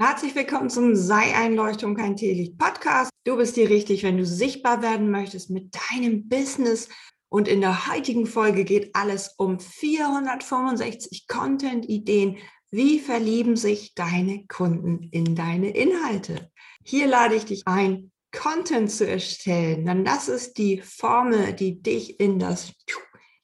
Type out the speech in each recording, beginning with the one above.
Herzlich willkommen zum Sei Einleuchtung kein Teelicht Podcast. Du bist hier richtig, wenn du sichtbar werden möchtest mit deinem Business. Und in der heutigen Folge geht alles um 465 Content-Ideen. Wie verlieben sich deine Kunden in deine Inhalte? Hier lade ich dich ein, Content zu erstellen. Denn das ist die Formel, die dich in das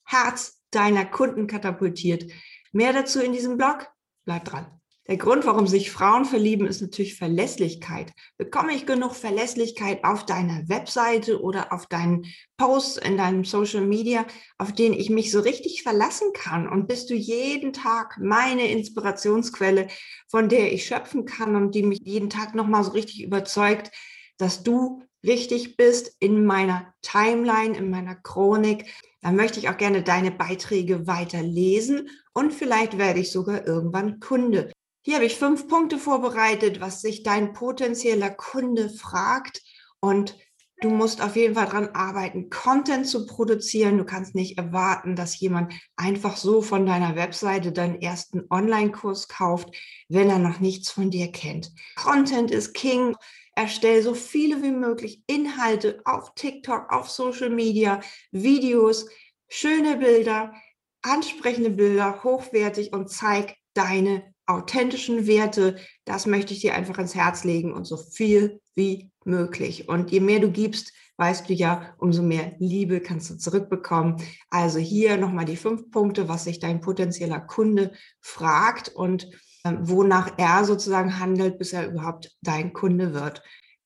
Herz deiner Kunden katapultiert. Mehr dazu in diesem Blog. Bleib dran. Der Grund, warum sich Frauen verlieben, ist natürlich Verlässlichkeit. Bekomme ich genug Verlässlichkeit auf deiner Webseite oder auf deinen Posts in deinem Social Media, auf denen ich mich so richtig verlassen kann? Und bist du jeden Tag meine Inspirationsquelle, von der ich schöpfen kann und die mich jeden Tag nochmal so richtig überzeugt, dass du richtig bist in meiner Timeline, in meiner Chronik? Dann möchte ich auch gerne deine Beiträge weiter lesen und vielleicht werde ich sogar irgendwann Kunde. Hier habe ich fünf Punkte vorbereitet, was sich dein potenzieller Kunde fragt. Und du musst auf jeden Fall daran arbeiten, Content zu produzieren. Du kannst nicht erwarten, dass jemand einfach so von deiner Webseite deinen ersten Online-Kurs kauft, wenn er noch nichts von dir kennt. Content ist King. Erstell so viele wie möglich Inhalte auf TikTok, auf Social Media, Videos, schöne Bilder, ansprechende Bilder, hochwertig und zeig deine authentischen Werte, das möchte ich dir einfach ins Herz legen und so viel wie möglich. Und je mehr du gibst, weißt du ja, umso mehr Liebe kannst du zurückbekommen. Also hier nochmal die fünf Punkte, was sich dein potenzieller Kunde fragt und äh, wonach er sozusagen handelt, bis er überhaupt dein Kunde wird.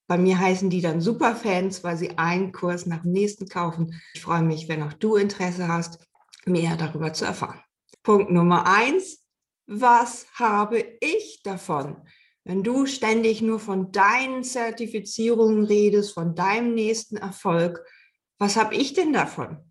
Bei mir heißen die dann Superfans, weil sie einen Kurs nach dem nächsten kaufen. Ich freue mich, wenn auch du Interesse hast, mehr darüber zu erfahren. Punkt Nummer eins, was habe ich davon? Wenn du ständig nur von deinen Zertifizierungen redest, von deinem nächsten Erfolg, was habe ich denn davon?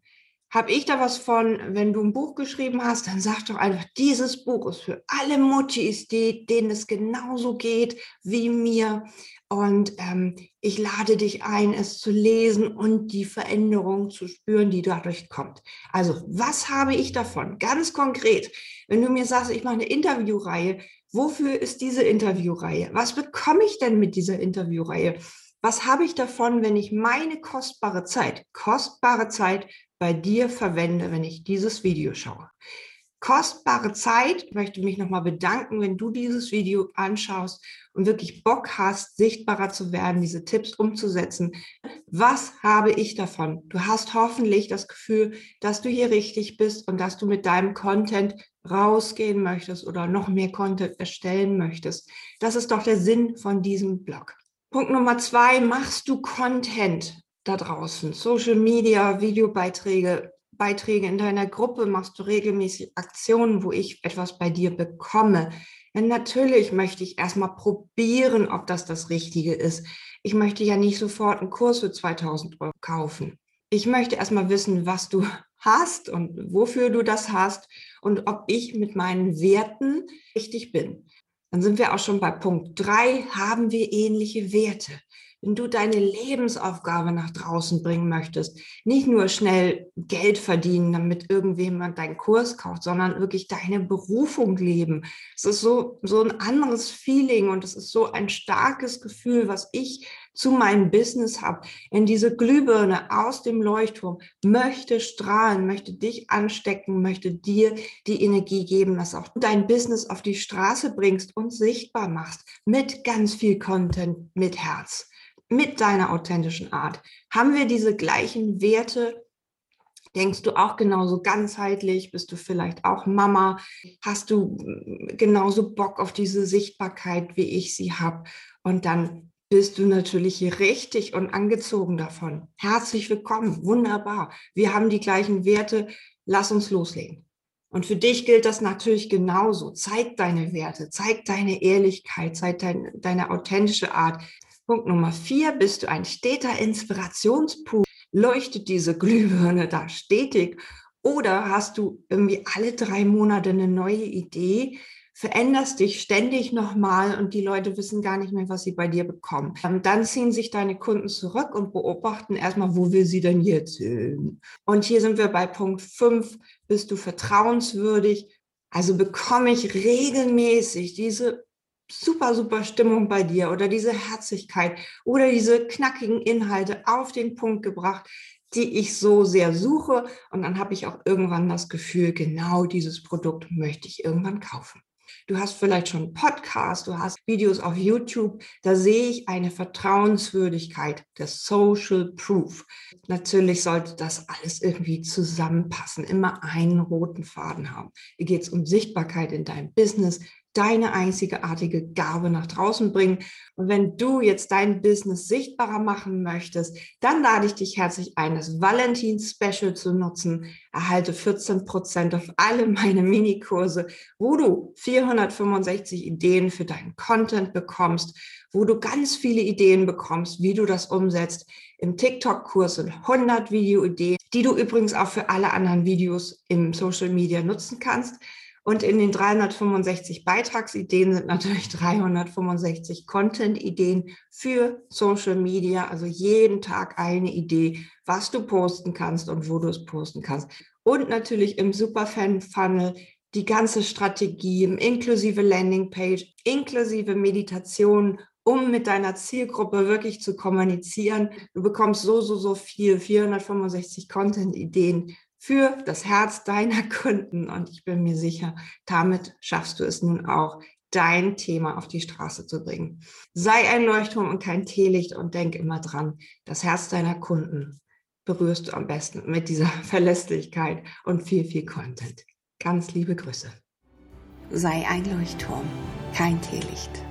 Habe ich da was von, wenn du ein Buch geschrieben hast, dann sag doch einfach, dieses Buch ist für alle Muttis, die, denen es genauso geht wie mir. Und ähm, ich lade dich ein, es zu lesen und die Veränderung zu spüren, die dadurch kommt. Also, was habe ich davon? Ganz konkret, wenn du mir sagst, ich mache eine Interviewreihe, wofür ist diese Interviewreihe? Was bekomme ich denn mit dieser Interviewreihe? Was habe ich davon, wenn ich meine kostbare Zeit, kostbare Zeit bei dir verwende, wenn ich dieses Video schaue? kostbare Zeit. Ich möchte mich nochmal bedanken, wenn du dieses Video anschaust und wirklich Bock hast, sichtbarer zu werden, diese Tipps umzusetzen. Was habe ich davon? Du hast hoffentlich das Gefühl, dass du hier richtig bist und dass du mit deinem Content rausgehen möchtest oder noch mehr Content erstellen möchtest. Das ist doch der Sinn von diesem Blog. Punkt Nummer zwei, machst du Content da draußen? Social Media, Videobeiträge, Beiträge in deiner Gruppe, machst du regelmäßig Aktionen, wo ich etwas bei dir bekomme. Denn natürlich möchte ich erstmal probieren, ob das das Richtige ist. Ich möchte ja nicht sofort einen Kurs für 2000 Euro kaufen. Ich möchte erstmal wissen, was du hast und wofür du das hast und ob ich mit meinen Werten richtig bin. Dann sind wir auch schon bei Punkt drei. Haben wir ähnliche Werte? wenn du deine Lebensaufgabe nach draußen bringen möchtest, nicht nur schnell Geld verdienen, damit irgendjemand deinen Kurs kauft, sondern wirklich deine Berufung leben. Es ist so, so ein anderes Feeling und es ist so ein starkes Gefühl, was ich zu meinem Business habe. In diese Glühbirne aus dem Leuchtturm möchte strahlen, möchte dich anstecken, möchte dir die Energie geben, dass auch du dein Business auf die Straße bringst und sichtbar machst mit ganz viel Content, mit Herz mit deiner authentischen Art? Haben wir diese gleichen Werte? Denkst du auch genauso ganzheitlich? Bist du vielleicht auch Mama? Hast du mm, genauso Bock auf diese Sichtbarkeit, wie ich sie habe? Und dann bist du natürlich richtig und angezogen davon. Herzlich willkommen, wunderbar. Wir haben die gleichen Werte. Lass uns loslegen. Und für dich gilt das natürlich genauso. Zeig deine Werte, zeig deine Ehrlichkeit, zeig dein, deine authentische Art. Punkt Nummer vier, bist du ein steter Inspirationspool? Leuchtet diese Glühbirne da stetig? Oder hast du irgendwie alle drei Monate eine neue Idee, veränderst dich ständig nochmal und die Leute wissen gar nicht mehr, was sie bei dir bekommen. Ähm, dann ziehen sich deine Kunden zurück und beobachten erstmal, wo will sie denn jetzt hin? Und hier sind wir bei Punkt fünf. Bist du vertrauenswürdig? Also bekomme ich regelmäßig diese super, super Stimmung bei dir oder diese Herzlichkeit oder diese knackigen Inhalte auf den Punkt gebracht, die ich so sehr suche. Und dann habe ich auch irgendwann das Gefühl, genau dieses Produkt möchte ich irgendwann kaufen. Du hast vielleicht schon Podcast, du hast Videos auf YouTube. Da sehe ich eine Vertrauenswürdigkeit, der Social Proof. Natürlich sollte das alles irgendwie zusammenpassen, immer einen roten Faden haben. Hier geht es um Sichtbarkeit in deinem Business, deine einzigartige Gabe nach draußen bringen. Und wenn du jetzt dein Business sichtbarer machen möchtest, dann lade ich dich herzlich ein, das Valentin-Special zu nutzen. Erhalte 14 Prozent auf alle meine Minikurse, wo du 465 Ideen für deinen Content bekommst, wo du ganz viele Ideen bekommst, wie du das umsetzt. Im TikTok-Kurs sind 100 Video-Ideen, die du übrigens auch für alle anderen Videos im Social Media nutzen kannst. Und in den 365 Beitragsideen sind natürlich 365 Content-Ideen für Social Media, also jeden Tag eine Idee, was du posten kannst und wo du es posten kannst. Und natürlich im Superfan-Funnel die ganze Strategie inklusive Landingpage, inklusive Meditation, um mit deiner Zielgruppe wirklich zu kommunizieren. Du bekommst so, so, so viel, 465 Content-Ideen für das Herz deiner Kunden. Und ich bin mir sicher, damit schaffst du es nun auch, dein Thema auf die Straße zu bringen. Sei ein Leuchtturm und kein Teelicht und denk immer dran, das Herz deiner Kunden berührst du am besten mit dieser Verlässlichkeit und viel, viel Content. Ganz liebe Grüße. Sei ein Leuchtturm, kein Teelicht.